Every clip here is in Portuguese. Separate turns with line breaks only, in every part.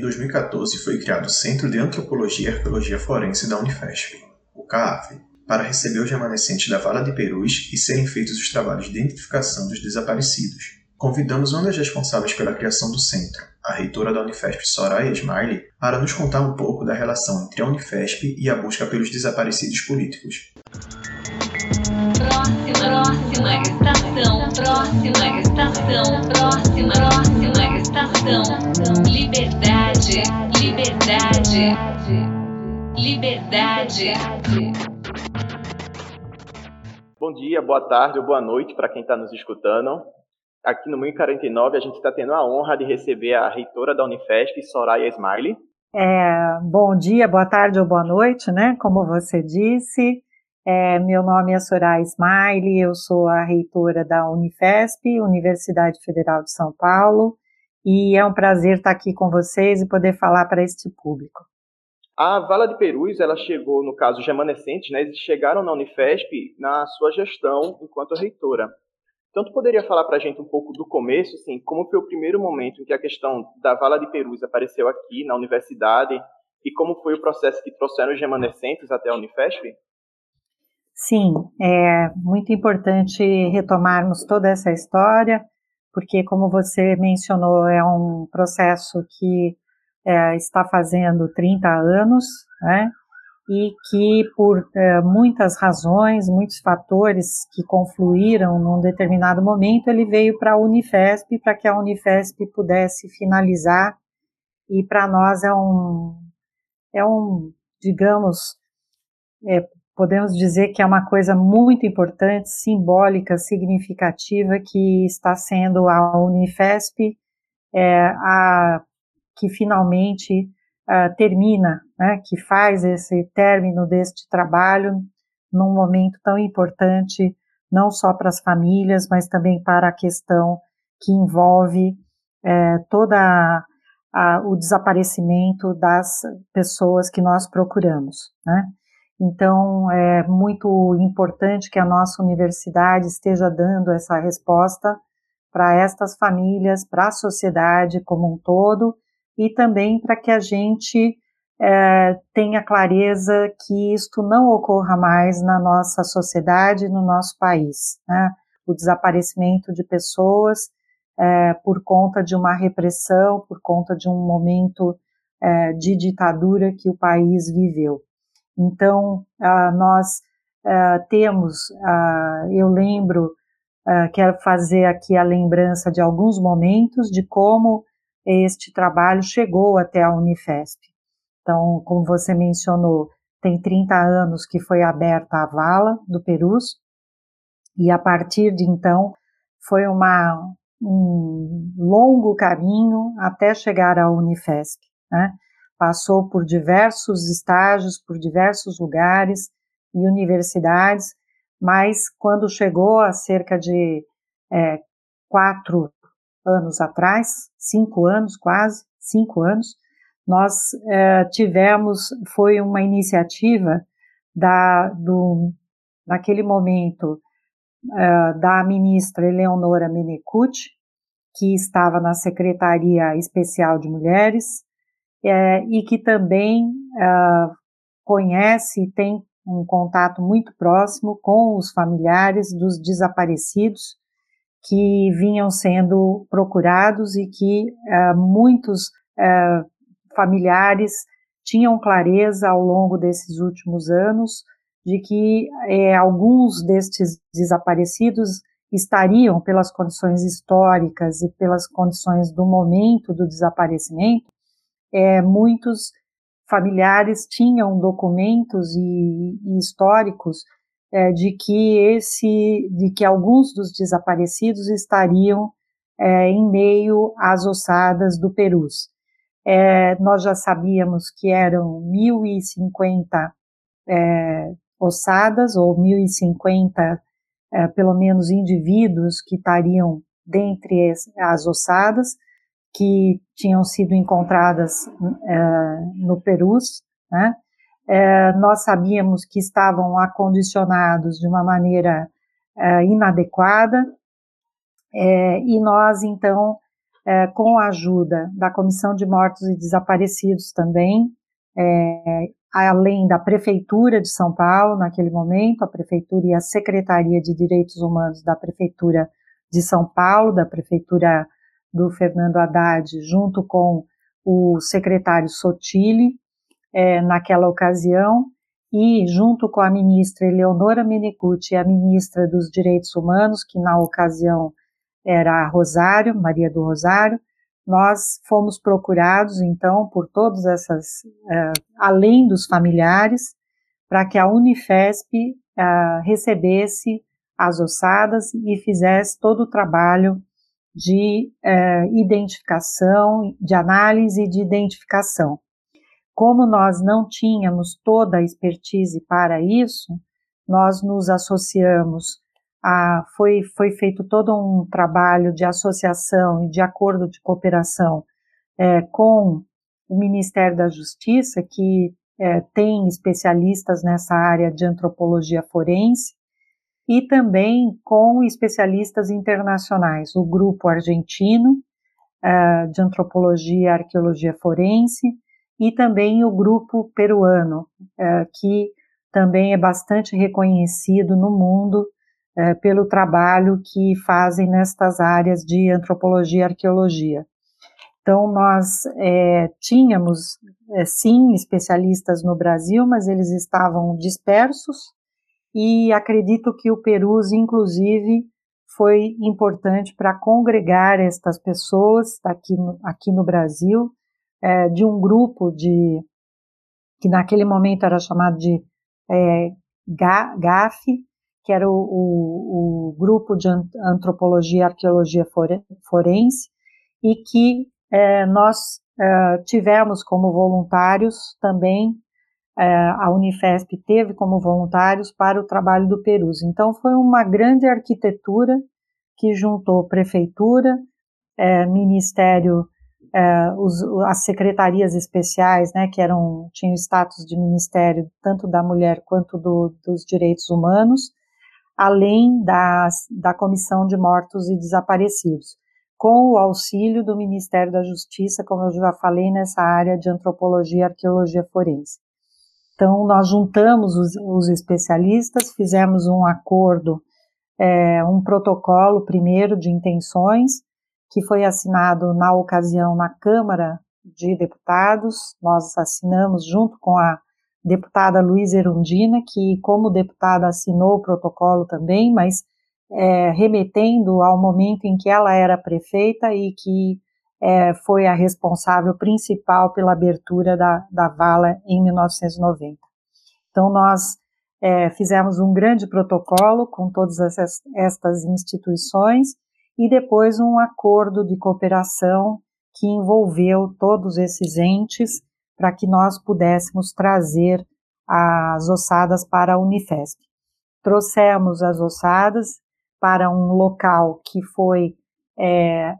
em 2014 foi criado o Centro de Antropologia e Arqueologia Forense da Unifesp, o CAAF, para receber os remanescentes da Vala de Perus e serem feitos os trabalhos de identificação dos desaparecidos. Convidamos uma das responsáveis pela criação do centro, a reitora da Unifesp Soraya Smiley, para nos contar um pouco da relação entre a Unifesp e a busca pelos desaparecidos políticos.
Próxima, próxima estação, próxima estação, próxima, próxima estação. Liberdade, liberdade, liberdade.
Bom dia, boa tarde ou boa noite para quem está nos escutando. Aqui no 1049 a gente está tendo a honra de receber a reitora da Unifesp, Soraya Smiley.
É, bom dia, boa tarde ou boa noite, né? Como você disse. É, meu nome é Soraya Smiley, eu sou a reitora da Unifesp, Universidade Federal de São Paulo, e é um prazer estar aqui com vocês e poder falar para este público.
A Vala de Perus, ela chegou, no caso, os remanescentes, né, eles chegaram na Unifesp na sua gestão enquanto reitora. Então, tu poderia falar para a gente um pouco do começo, assim, como foi o primeiro momento em que a questão da Vala de Perus apareceu aqui na universidade e como foi o processo que trouxeram os remanescentes até a Unifesp?
Sim, é muito importante retomarmos toda essa história, porque, como você mencionou, é um processo que é, está fazendo 30 anos, né? E que, por é, muitas razões, muitos fatores que confluíram num determinado momento, ele veio para a Unifesp, para que a Unifesp pudesse finalizar. E para nós é um, é um, digamos, é, podemos dizer que é uma coisa muito importante, simbólica, significativa, que está sendo a Unifesp, é, a, que finalmente uh, termina, né, que faz esse término deste trabalho num momento tão importante, não só para as famílias, mas também para a questão que envolve é, toda a, a, o desaparecimento das pessoas que nós procuramos, né? Então, é muito importante que a nossa universidade esteja dando essa resposta para estas famílias, para a sociedade como um todo, e também para que a gente é, tenha clareza que isto não ocorra mais na nossa sociedade, no nosso país. Né? O desaparecimento de pessoas é, por conta de uma repressão, por conta de um momento é, de ditadura que o país viveu. Então, uh, nós uh, temos, uh, eu lembro, quero fazer aqui a lembrança de alguns momentos de como este trabalho chegou até a Unifesp. Então, como você mencionou, tem 30 anos que foi aberta a vala do Perus, e a partir de então foi uma, um longo caminho até chegar à Unifesp. Né? Passou por diversos estágios, por diversos lugares e universidades, mas quando chegou a cerca de é, quatro anos atrás, cinco anos quase, cinco anos, nós é, tivemos, foi uma iniciativa da, do, naquele momento, é, da ministra Eleonora Menecute, que estava na Secretaria Especial de Mulheres, é, e que também uh, conhece e tem um contato muito próximo com os familiares dos desaparecidos que vinham sendo procurados e que uh, muitos uh, familiares tinham clareza ao longo desses últimos anos de que eh, alguns destes desaparecidos estariam, pelas condições históricas e pelas condições do momento do desaparecimento, é, muitos familiares tinham documentos e, e históricos é, de que esse, de que alguns dos desaparecidos estariam é, em meio às ossadas do Perus. É, nós já sabíamos que eram 1.050 é, ossadas, ou 1.050, é, pelo menos, indivíduos que estariam dentre as ossadas, que tinham sido encontradas é, no Perus, né? É, nós sabíamos que estavam acondicionados de uma maneira é, inadequada, e nós então com a ajuda da Comissão de Mortos e Desaparecidos também, além da Prefeitura de São Paulo, naquele momento, a Prefeitura e a Secretaria de Direitos Humanos da Prefeitura de São Paulo, da Prefeitura do Fernando Haddad, junto com o secretário Sotile, é, naquela ocasião, e junto com a ministra Eleonora Menecute e a ministra dos Direitos Humanos, que na ocasião era a Rosário, Maria do Rosário, nós fomos procurados, então, por todas essas, uh, além dos familiares, para que a Unifesp uh, recebesse as ossadas e fizesse todo o trabalho de uh, identificação, de análise de identificação. Como nós não tínhamos toda a expertise para isso, nós nos associamos a, foi, foi feito todo um trabalho de associação e de acordo de cooperação é, com o Ministério da Justiça, que é, tem especialistas nessa área de antropologia forense, e também com especialistas internacionais, o grupo argentino é, de antropologia e arqueologia forense, e também o grupo peruano, é, que também é bastante reconhecido no mundo é, pelo trabalho que fazem nestas áreas de antropologia e arqueologia. Então, nós é, tínhamos, é, sim, especialistas no Brasil, mas eles estavam dispersos, e acredito que o Perus, inclusive, foi importante para congregar estas pessoas aqui no, aqui no Brasil, é, de um grupo de que naquele momento era chamado de é, GAF, que era o, o, o grupo de antropologia e arqueologia forense, e que é, nós é, tivemos como voluntários também, a Unifesp teve como voluntários para o trabalho do Perus. Então foi uma grande arquitetura que juntou prefeitura, é, ministério, é, os, as secretarias especiais, né, que eram tinham status de ministério tanto da mulher quanto do, dos direitos humanos, além das, da Comissão de Mortos e Desaparecidos, com o auxílio do Ministério da Justiça, como eu já falei, nessa área de antropologia e arqueologia forense. Então, nós juntamos os, os especialistas, fizemos um acordo, é, um protocolo primeiro de intenções, que foi assinado na ocasião na Câmara de Deputados, nós assinamos junto com a deputada Luiz Erundina, que como deputada assinou o protocolo também, mas é, remetendo ao momento em que ela era prefeita e que é, foi a responsável principal pela abertura da, da vala em 1990. Então, nós é, fizemos um grande protocolo com todas essas, estas instituições e depois um acordo de cooperação que envolveu todos esses entes para que nós pudéssemos trazer as ossadas para a Unifesp. Trouxemos as ossadas para um local que foi, é,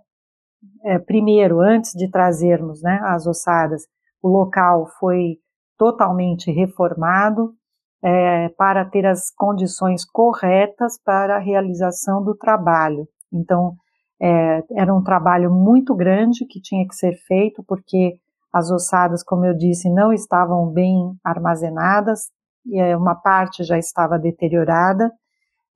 é, primeiro, antes de trazermos né, as ossadas, o local foi totalmente reformado é, para ter as condições corretas para a realização do trabalho. Então, é, era um trabalho muito grande que tinha que ser feito, porque as ossadas, como eu disse, não estavam bem armazenadas, e uma parte já estava deteriorada,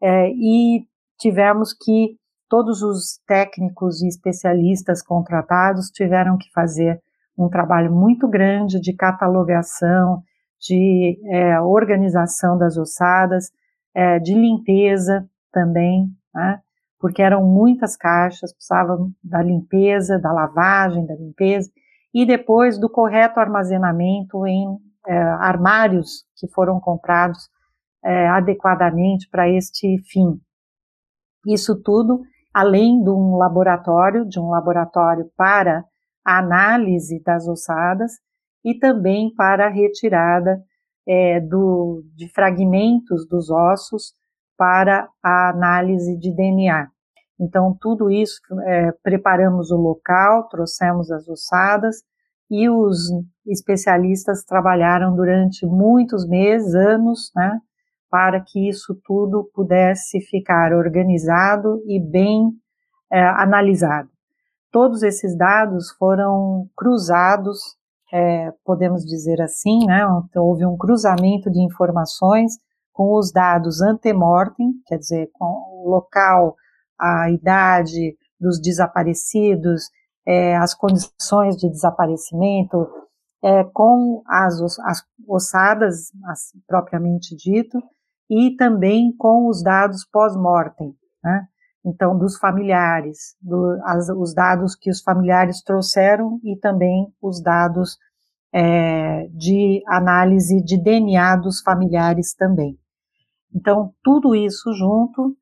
é, e tivemos que todos os técnicos e especialistas contratados tiveram que fazer um trabalho muito grande de catalogação, de é, organização das ossadas, é, de limpeza também, né? porque eram muitas caixas, precisavam da limpeza, da lavagem, da limpeza, e depois do correto armazenamento em é, armários que foram comprados é, adequadamente para este fim. Isso tudo além de um laboratório, de um laboratório para análise das ossadas e também para a retirada é, do, de fragmentos dos ossos para a análise de DNA. Então, tudo isso, é, preparamos o local, trouxemos as ossadas e os especialistas trabalharam durante muitos meses, anos, né, para que isso tudo pudesse ficar organizado e bem é, analisado. todos esses dados foram cruzados, é, podemos dizer assim, né? Então, houve um cruzamento de informações com os dados antemortem, quer dizer, com o local, a idade dos desaparecidos, é, as condições de desaparecimento, é, com as, as ossadas, as, propriamente dito, e também com os dados pós-mortem, né? então dos familiares, do, as, os dados que os familiares trouxeram e também os dados é, de análise de DNA dos familiares também. Então, tudo isso junto,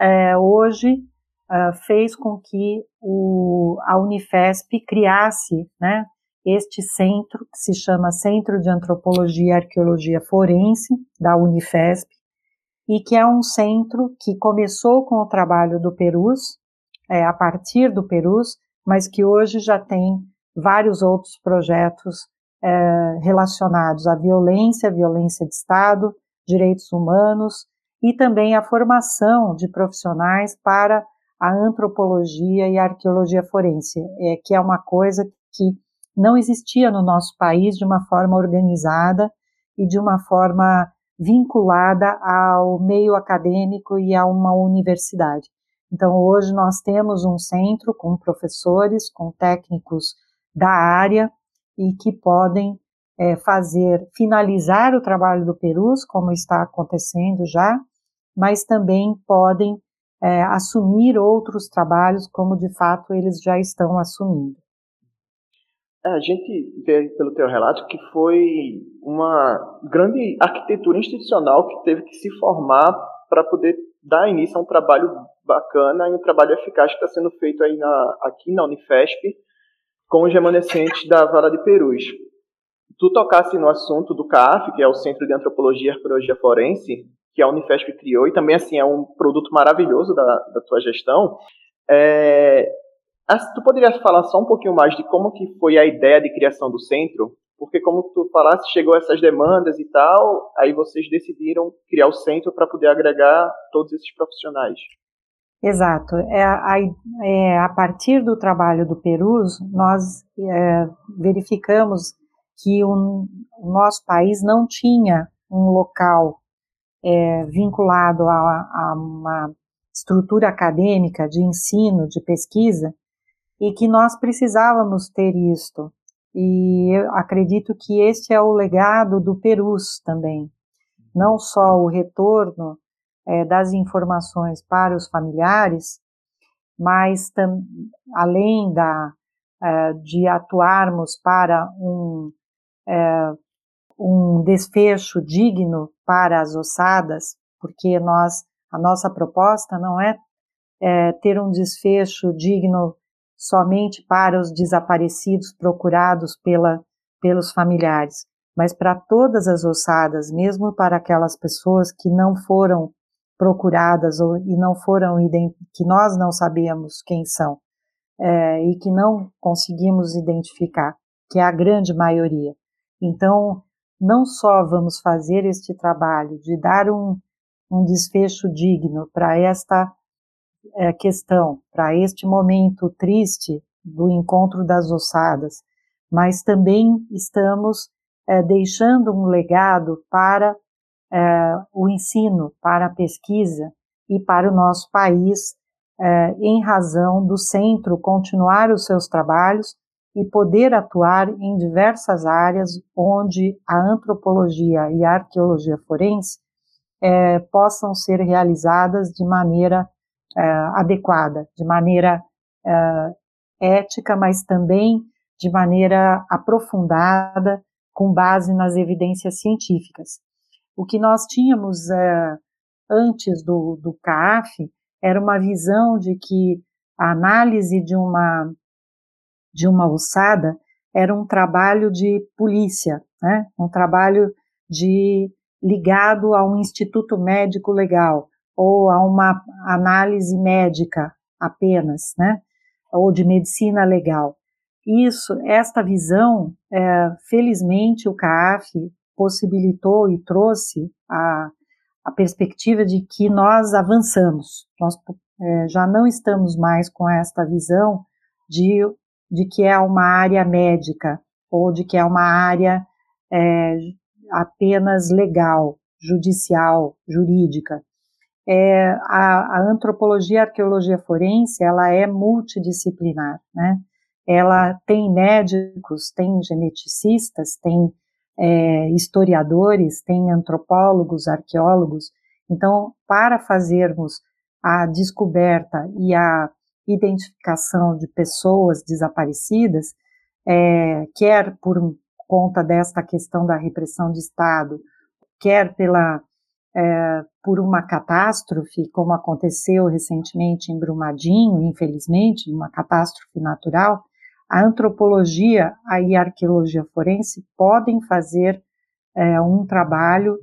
é, hoje, é, fez com que o, a Unifesp criasse né, este centro, que se chama Centro de Antropologia e Arqueologia Forense, da Unifesp, e que é um centro que começou com o trabalho do Perus, é, a partir do Perus, mas que hoje já tem vários outros projetos é, relacionados à violência, violência de Estado, direitos humanos e também a formação de profissionais para a antropologia e a arqueologia forense, é, que é uma coisa que não existia no nosso país de uma forma organizada e de uma forma vinculada ao meio acadêmico e a uma universidade. Então, hoje nós temos um centro com professores, com técnicos da área e que podem é, fazer, finalizar o trabalho do Perus, como está acontecendo já, mas também podem é, assumir outros trabalhos, como de fato eles já estão assumindo.
É, a gente vê pelo teu relato que foi uma grande arquitetura institucional que teve que se formar para poder dar início a um trabalho bacana e um trabalho eficaz que está sendo feito aí na, aqui na Unifesp com os remanescentes da Vara de Perus. Tu tocasse no assunto do CAF, que é o Centro de Antropologia e Arqueologia Forense, que a Unifesp criou, e também assim é um produto maravilhoso da, da tua gestão. É, Tu poderias falar só um pouquinho mais de como que foi a ideia de criação do centro? Porque como tu falaste, chegou essas demandas e tal, aí vocês decidiram criar o centro para poder agregar todos esses profissionais.
Exato. É, a, é, a partir do trabalho do Perus, nós é, verificamos que o, o, nosso país não tinha um local é, vinculado a, a uma estrutura acadêmica de ensino, de pesquisa, e que nós precisávamos ter isto. E eu acredito que este é o legado do Perus também. Não só o retorno é, das informações para os familiares, mas tam, além da, é, de atuarmos para um, é, um desfecho digno para as ossadas, porque nós, a nossa proposta não é, é ter um desfecho digno somente para os desaparecidos procurados pela, pelos familiares, mas para todas as ossadas, mesmo para aquelas pessoas que não foram procuradas ou, e não foram que nós não sabemos quem são é, e que não conseguimos identificar, que é a grande maioria. Então, não só vamos fazer este trabalho de dar um, um desfecho digno para esta é, questão, para este momento triste do encontro das ossadas, mas também estamos é, deixando um legado para é, o ensino, para a pesquisa e para o nosso país, é, em razão do centro continuar os seus trabalhos e poder atuar em diversas áreas onde a antropologia e a arqueologia forense é, possam ser realizadas de maneira uh, adequada, de maneira uh, ética, mas também de maneira aprofundada, com base nas evidências científicas. O que nós tínhamos uh, antes do, do CAF era uma visão de que a análise de uma, de uma ossada era um trabalho de polícia, né? um trabalho de ligado a um instituto médico legal, ou a uma análise médica apenas, né? Ou de medicina legal. Isso, esta visão, é, felizmente o CAF possibilitou e trouxe a, a perspectiva de que nós avançamos. Nós é, já não estamos mais com esta visão de, de que é uma área médica ou de que é uma área é, apenas legal, judicial, jurídica. É, a, a, antropologia e a arqueologia forense ela é multidisciplinar, né? Ela tem médicos, tem geneticistas, tem é, historiadores, tem antropólogos, arqueólogos. Então, para fazermos a descoberta e a identificação de pessoas desaparecidas, é, quer por conta desta questão da repressão de Estado, quer pela é, por uma catástrofe, como aconteceu recentemente em Brumadinho, infelizmente, uma catástrofe natural, a antropologia e a arqueologia forense podem fazer é, um trabalho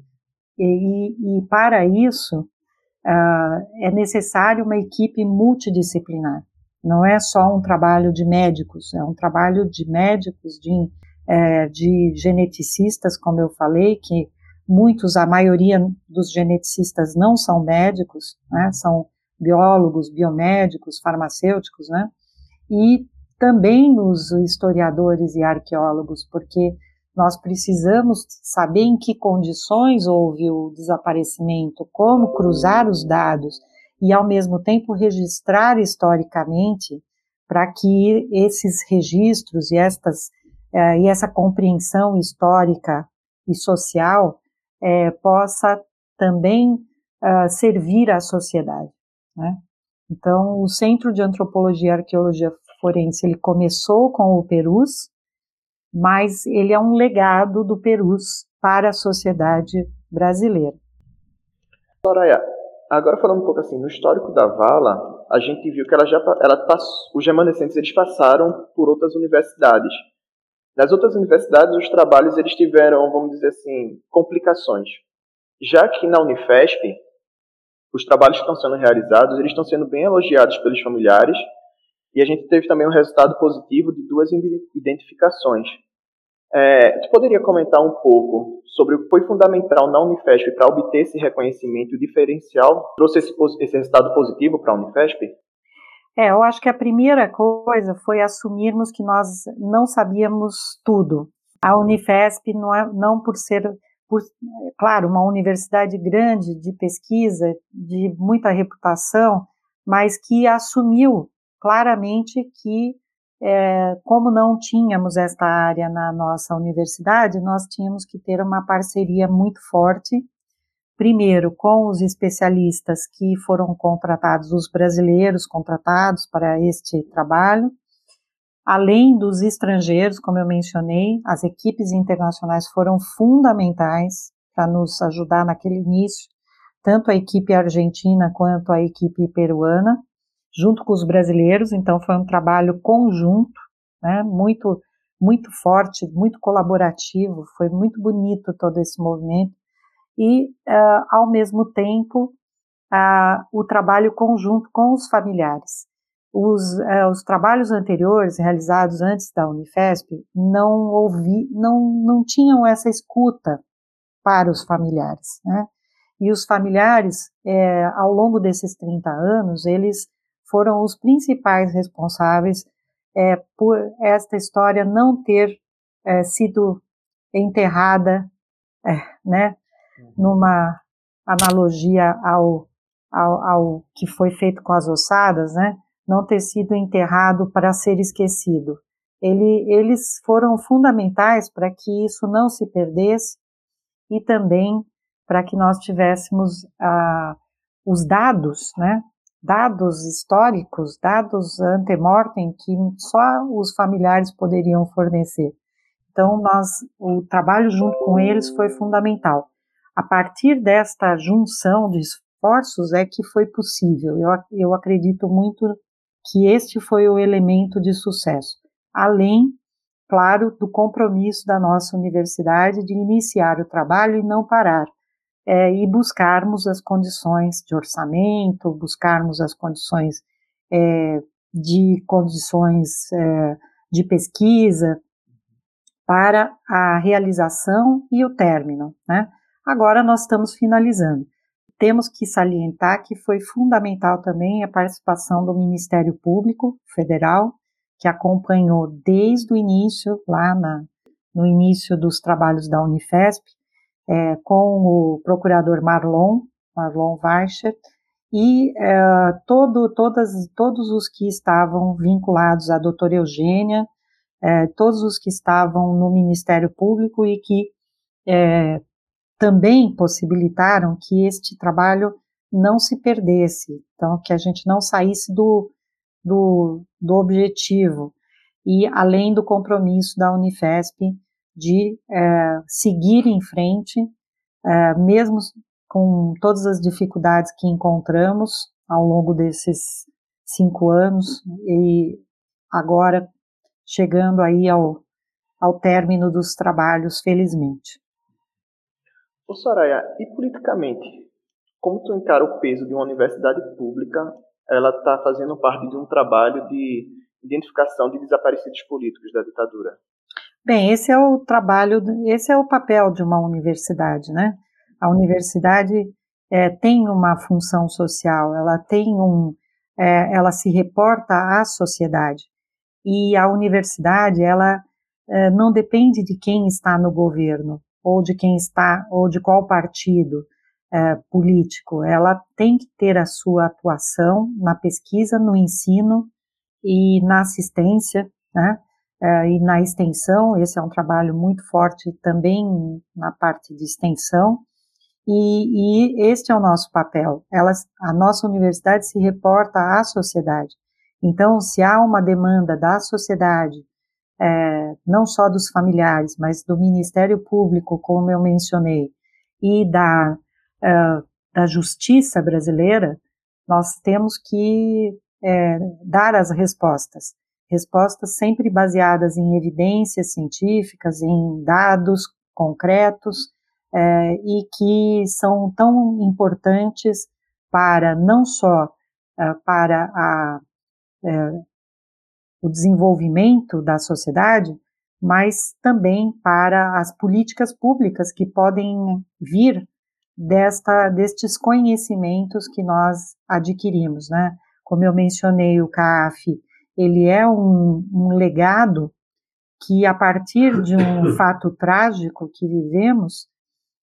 e, e para isso uh, é necessário uma equipe multidisciplinar. Não é só um trabalho de médicos, é um trabalho de médicos, de, é, de geneticistas, como eu falei, que muitos, a maioria dos geneticistas não são médicos, né, são biólogos, biomédicos, farmacêuticos, né, e também os historiadores e arqueólogos, porque nós precisamos saber em que condições houve o desaparecimento, como cruzar os dados e, ao mesmo tempo, registrar historicamente para que esses registros e, estas, eh, e essa compreensão histórica e social eh, possa também uh, servir à sociedade. Né? Então, o Centro de Antropologia e Arqueologia Forense ele começou com o Perus, mas ele é um legado do Perus para a sociedade brasileira.
Soraya, agora falando um pouco assim, no histórico da Vala, a gente viu que ela já ela os remanescentes eles passaram por outras universidades. Nas outras universidades, os trabalhos eles tiveram, vamos dizer assim, complicações. Já que na Unifesp, os trabalhos que estão sendo realizados, eles estão sendo bem elogiados pelos familiares e a gente teve também um resultado positivo de duas identificações. É, tu poderia comentar um pouco sobre o que foi fundamental na Unifesp para obter esse reconhecimento diferencial? Trouxe esse, esse resultado positivo para a Unifesp?
É, eu acho que a primeira coisa foi assumirmos que nós não sabíamos tudo. A Unifesp não é não por ser, por, claro, uma universidade grande de pesquisa, de muita reputação, mas que assumiu claramente que, é, como não tínhamos esta área na nossa universidade, nós tínhamos que ter uma parceria muito forte, primeiro com os especialistas que foram contratados, os brasileiros contratados para este trabalho, além dos estrangeiros, como eu mencionei, as equipes internacionais foram fundamentais para nos ajudar naquele início, tanto a equipe argentina quanto a equipe peruana junto com os brasileiros, então foi um trabalho conjunto, né, muito, muito forte, muito colaborativo, foi muito bonito todo esse movimento, e, uh, ao mesmo tempo, uh, o trabalho conjunto com os familiares. Os, uh, os, trabalhos anteriores, realizados antes da Unifesp, não ouvi, não, não tinham essa escuta para os familiares, né? E os familiares, é, ao longo desses 30 anos, eles foram os principais responsáveis é, por esta história não ter é, sido enterrada, né. Numa analogia ao, ao, ao, que foi feito com as ossadas, né, não ter sido enterrado para ser esquecido. Ele, eles foram fundamentais para que isso não se perdesse e também para que nós tivéssemos ah, os dados, né, dados históricos, dados antemortem que só os familiares poderiam fornecer. Então, nós, o trabalho junto com eles foi fundamental. A partir desta junção de esforços é que foi possível. Eu, eu acredito muito que este foi o elemento de sucesso. Além, claro, do compromisso da nossa universidade de iniciar o trabalho e não parar é, e buscarmos as condições de orçamento, buscarmos as condições é, de condições é, de pesquisa para a realização e o término. Né? Agora nós estamos finalizando. Temos que salientar que foi fundamental também a participação do Ministério Público Federal, que acompanhou desde o início, lá na, no início dos trabalhos da Unifesp, é, com o procurador Marlon, Marlon Weicher, e é, todo, todas, todos os que estavam vinculados à doutora Eugênia, é, todos os que estavam no Ministério Público e que é, também possibilitaram que este trabalho não se perdesse, então que a gente não saísse do, do, do objetivo e além do compromisso da Unifesp de é, seguir em frente, é, mesmo com todas as dificuldades que encontramos ao longo desses cinco anos e agora chegando aí ao, ao término dos trabalhos, felizmente.
Ô Soraya, e politicamente, como tu encara o peso de uma universidade pública? Ela está fazendo parte de um trabalho de identificação de desaparecidos políticos da ditadura.
Bem, esse é o trabalho, esse é o papel de uma universidade, né? A universidade é, tem uma função social, ela tem um, é, ela se reporta à sociedade e a universidade ela é, não depende de quem está no governo ou de quem está ou de qual partido é, político. Ela tem que ter a sua atuação na pesquisa, no ensino e na assistência, né? É, e na extensão. Esse é um trabalho muito forte também na parte de extensão. E, e este é o nosso papel. Elas, a nossa universidade se reporta à sociedade. Então, se há uma demanda da sociedade, é, não só dos familiares, mas do Ministério Público, como eu mencionei, e da, é, da justiça brasileira, nós temos que é, dar as respostas. Respostas sempre baseadas em evidências científicas, em dados concretos, é, e que são tão importantes para não só é, para a é, o desenvolvimento da sociedade, mas também para as políticas públicas que podem vir desta, destes conhecimentos que nós adquirimos, né? Como eu mencionei, o CAF, ele é um, um legado que, a partir de um fato trágico que vivemos,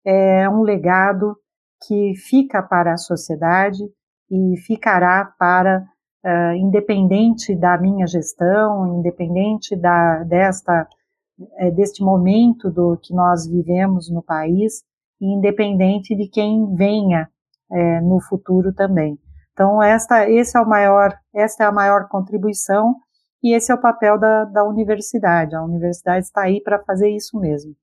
é um legado que fica para a sociedade e ficará para uh, independente da minha gestão, independente da, desta, é, deste momento do que nós vivemos no país, e independente de quem venha é, no futuro também. Então, esta, esse é o maior, esta é a maior contribuição e esse é o papel da, da universidade. A universidade está aí para fazer isso mesmo.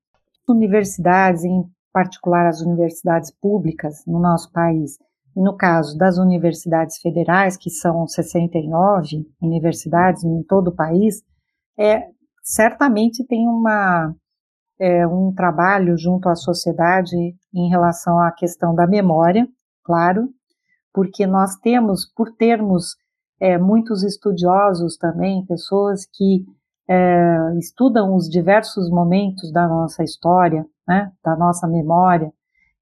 Universidades, em particular as universidades públicas no nosso país, e no caso das universidades federais, que são 69 universidades em todo o país, é, certamente tem uma, é, um trabalho junto à sociedade em relação à questão da memória, claro, porque nós temos, por termos é, muitos estudiosos também, pessoas que é, estudam os diversos momentos da nossa história, né, da nossa memória,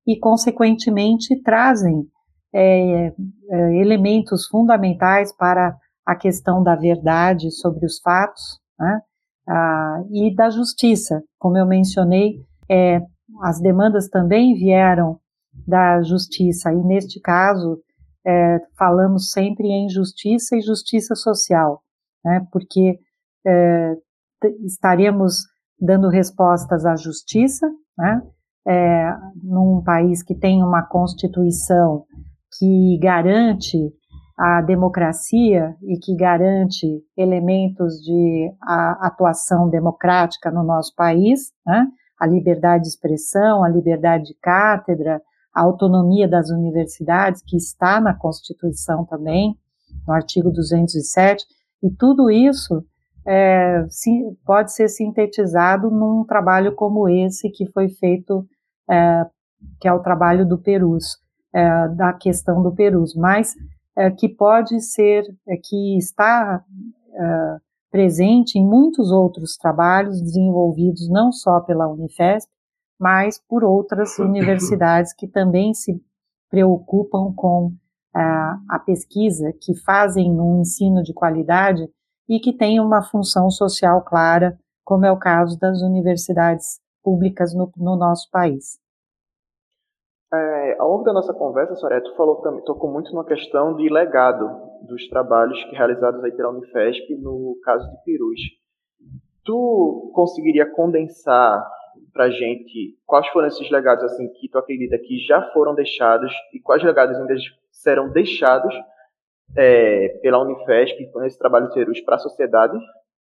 e, consequentemente, trazem é, é, elementos fundamentais para a questão da verdade sobre os fatos né, ah, e da justiça. Como eu mencionei, é, as demandas também vieram da justiça, e neste caso, é, falamos sempre em justiça e justiça social, né, porque é, estaremos dando respostas à justiça, né, é, num país que tem uma constituição que garante a democracia e que garante elementos de atuação democrática no nosso país, né? a liberdade de expressão, a liberdade de cátedra, a autonomia das universidades, que está na Constituição também, no artigo 207, e tudo isso é, pode ser sintetizado num trabalho como esse que foi feito, é, que é o trabalho do Perus é, da questão do Perus, mas é, que pode ser, é, que está é, presente em muitos outros trabalhos desenvolvidos não só pela Unifesp, mas por outras universidades que também se preocupam com a pesquisa, que fazem um ensino de qualidade e que tenham uma função social clara, como é o caso das universidades públicas no, no nosso país.
É, ao longo da nossa conversa, Soraya, tu falou também, tocou muito na questão de legado dos trabalhos realizados aí pela Unifesp no caso de Perus. Tu conseguiria condensar para gente quais foram esses legados assim que tu acredita que já foram deixados e quais legados ainda serão deixados é, pela Unifesp com esse trabalho de Perus para a sociedade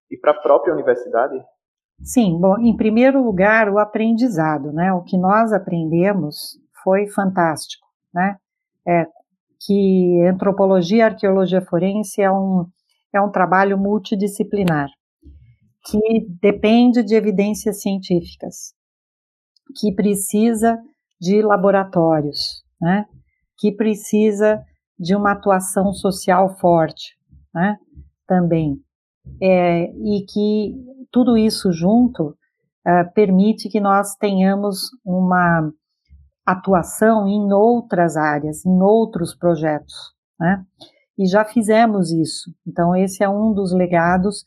e para a própria universidade?
Sim, bom, em primeiro lugar, o aprendizado, né? O que nós aprendemos foi fantástico, né? É, que antropologia e arqueologia forense é um, é um trabalho multidisciplinar, que depende de evidências científicas, que precisa de laboratórios, né? que precisa de uma atuação social forte, né? também, é, e que tudo isso junto uh, permite que nós tenhamos uma atuação em outras áreas, em outros projetos, né? E já fizemos isso. Então, esse é um dos legados.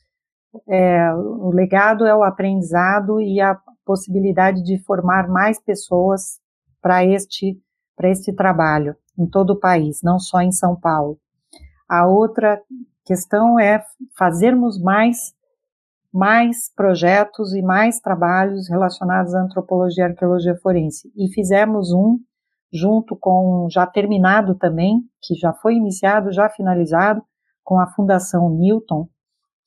É, o legado é o aprendizado e a possibilidade de formar mais pessoas para este, para este trabalho em todo o país, não só em São Paulo. A outra questão é fazermos mais mais projetos e mais trabalhos relacionados à antropologia e arqueologia forense. E fizemos um junto com já terminado também, que já foi iniciado, já finalizado, com a Fundação Newton,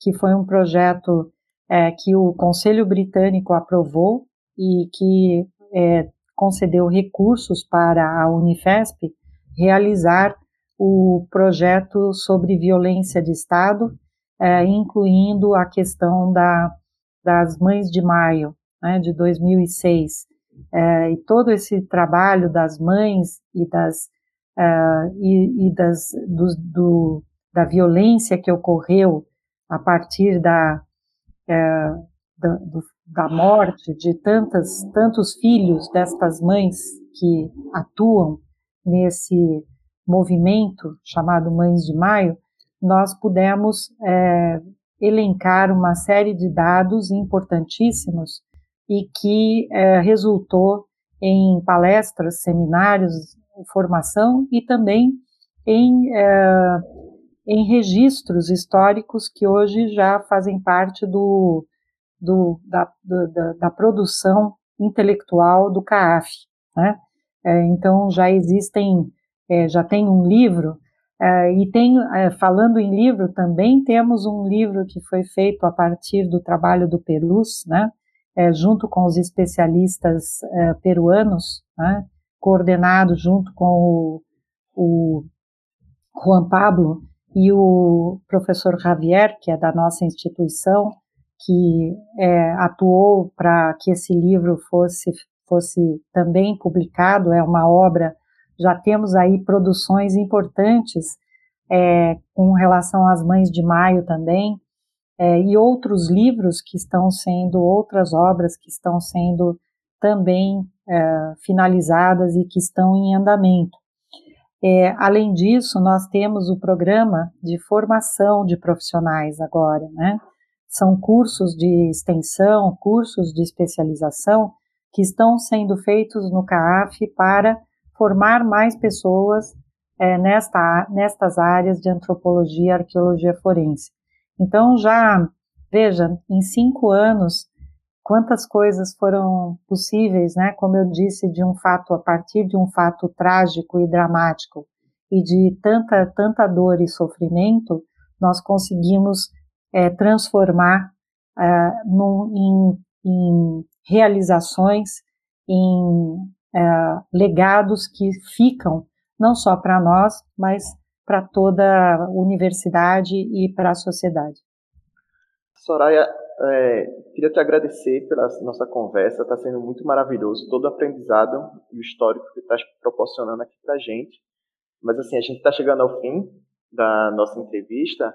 que foi um projeto é, que o Conselho Britânico aprovou e que é, concedeu recursos para a Unifesp realizar o projeto sobre violência de Estado é, incluindo a questão da, das Mães de Maio, né, de 2006. É, e todo esse trabalho das mães e das, é, e, e, das do, do, da violência que ocorreu a partir da, é, da, do, da morte de tantas, tantos filhos destas mães que atuam nesse movimento chamado Mães de Maio, nós pudemos é, elencar uma série de dados importantíssimos e que é, resultou em palestras, seminários, formação e também em, é, em registros históricos que hoje já fazem parte do, do, da, da, da, produção intelectual do CAAF. Né? É, então já existem, é, já tem um livro Uh, e tem, uh, falando em livro, também temos um livro que foi feito a partir do trabalho do Perus, né, uh, junto com os especialistas peruanos, né, coordenado junto com o, o Juan Pablo e o professor Javier, que é da nossa instituição, que atuou para que esse livro fosse, fosse também publicado, é uma obra já temos aí produções importantes é, com relação às mães de maio também, é, e outros livros que estão sendo, outras obras que estão sendo também é, finalizadas e que estão em andamento. É, além disso, nós temos o programa de formação de profissionais agora, né? São cursos de extensão, cursos de especialização que estão sendo feitos no CAAF para formar mais pessoas é, nesta, nestas áreas de antropologia e arqueologia forense. Então, já, veja, em cinco anos, quantas coisas foram possíveis, né? Como eu disse, de um fato, a partir de um fato trágico e dramático e de tanta, tanta dor e sofrimento, nós conseguimos é, transformar é, num, em, em realizações, em é, legados que ficam não só para nós, mas para toda a universidade e para a sociedade.
Soraya, é, queria te agradecer pela nossa conversa, está sendo muito maravilhoso, todo o aprendizado e o histórico que está proporcionando aqui para a gente. Mas assim, a gente está chegando ao fim da nossa entrevista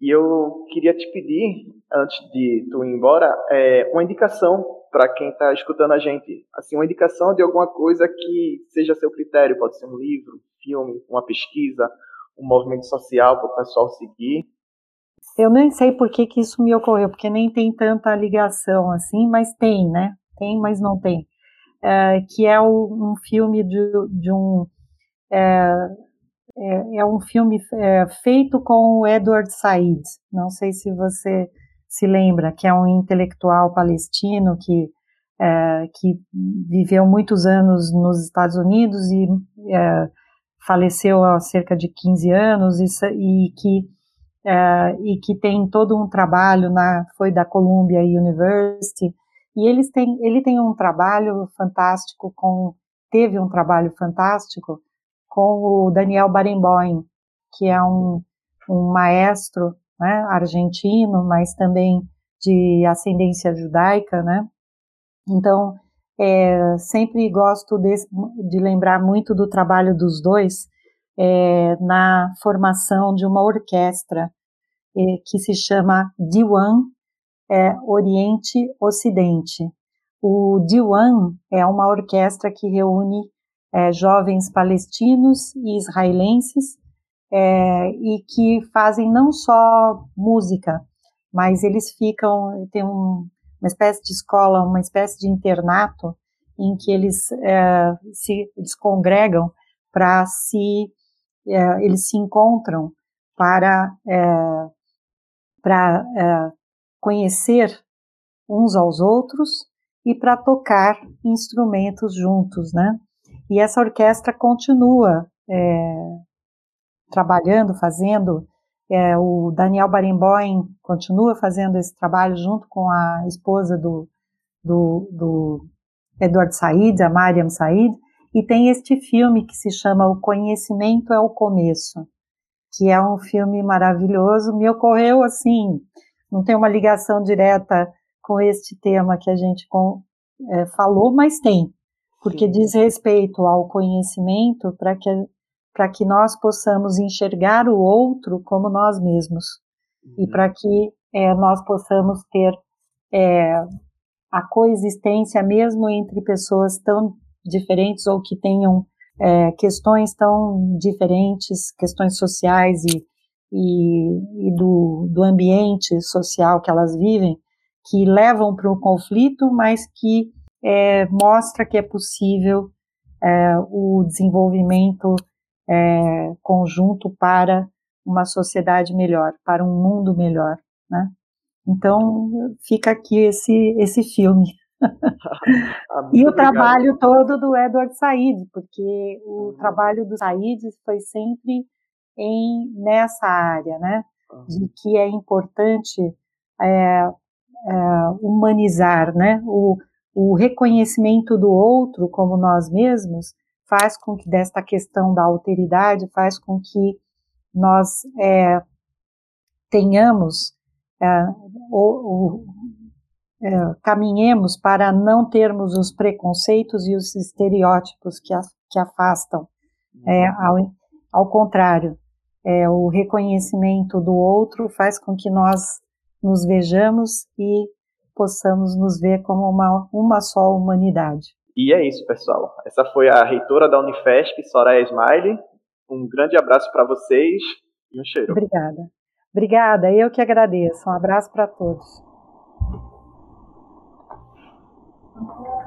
e eu queria te pedir, antes de tu ir embora, é, uma indicação para quem está escutando a gente, assim, uma indicação de alguma coisa que seja seu critério, pode ser um livro, um filme, uma pesquisa, um movimento social para o pessoal seguir.
eu nem sei por que, que isso me ocorreu, porque nem tem tanta ligação assim, mas tem, né? Tem, mas não tem. É, que é um filme de, de um. É, é, é um filme é, feito com o Edward Said. Não sei se você se lembra, que é um intelectual palestino que, é, que viveu muitos anos nos Estados Unidos e é, faleceu há cerca de 15 anos e, e que é, e que tem todo um trabalho na foi da Columbia University. E eles têm ele tem um trabalho fantástico com teve um trabalho fantástico com o Daniel Barenboim que é um, um maestro né, argentino mas também de ascendência judaica né então é, sempre gosto de, de lembrar muito do trabalho dos dois é, na formação de uma orquestra é, que se chama Diwan é, Oriente Ocidente. O Diwan é uma orquestra que reúne é, jovens palestinos e israelenses é, e que fazem não só música, mas eles ficam, tem um, uma espécie de escola, uma espécie de internato em que eles é, se eles congregam para se é, eles se encontram para, é, para é, conhecer uns aos outros e para tocar instrumentos juntos, né? E essa orquestra continua é, trabalhando, fazendo. É, o Daniel Barenboim continua fazendo esse trabalho junto com a esposa do, do, do Edward Said, a Mariam Said, e tem este filme que se chama O Conhecimento é o Começo, que é um filme maravilhoso. Me ocorreu assim, não tem uma ligação direta com este tema que a gente com, é, falou, mas tem, porque Sim. diz respeito ao conhecimento para que, para que nós possamos enxergar o outro como nós mesmos uhum. e para que é, nós possamos ter é, a coexistência mesmo entre pessoas tão diferentes ou que tenham é, questões tão diferentes, questões sociais e, e, e do, do, ambiente social que elas vivem, que levam para o conflito, mas que é, mostra que é possível é, o desenvolvimento é, conjunto para uma sociedade melhor, para um mundo melhor, né? Então fica aqui esse esse filme. Ah, e o trabalho todo do Edward Said, porque o uhum. trabalho do Said foi sempre em nessa área, né? Uhum. De que é importante é, é, humanizar, né? O, o reconhecimento do outro como nós mesmos faz com que desta questão da alteridade faz com que nós é, tenhamos é, o, é, caminhemos para não termos os preconceitos e os estereótipos que, a, que afastam. É, ao, ao contrário, é, o reconhecimento do outro faz com que nós nos vejamos e possamos nos ver como uma, uma só humanidade.
E é isso, pessoal. Essa foi a reitora da Unifesp, Soraya Smiley. Um grande abraço para vocês e um cheiro.
Obrigada. Obrigada, eu que agradeço. Um abraço para todos. 嗯。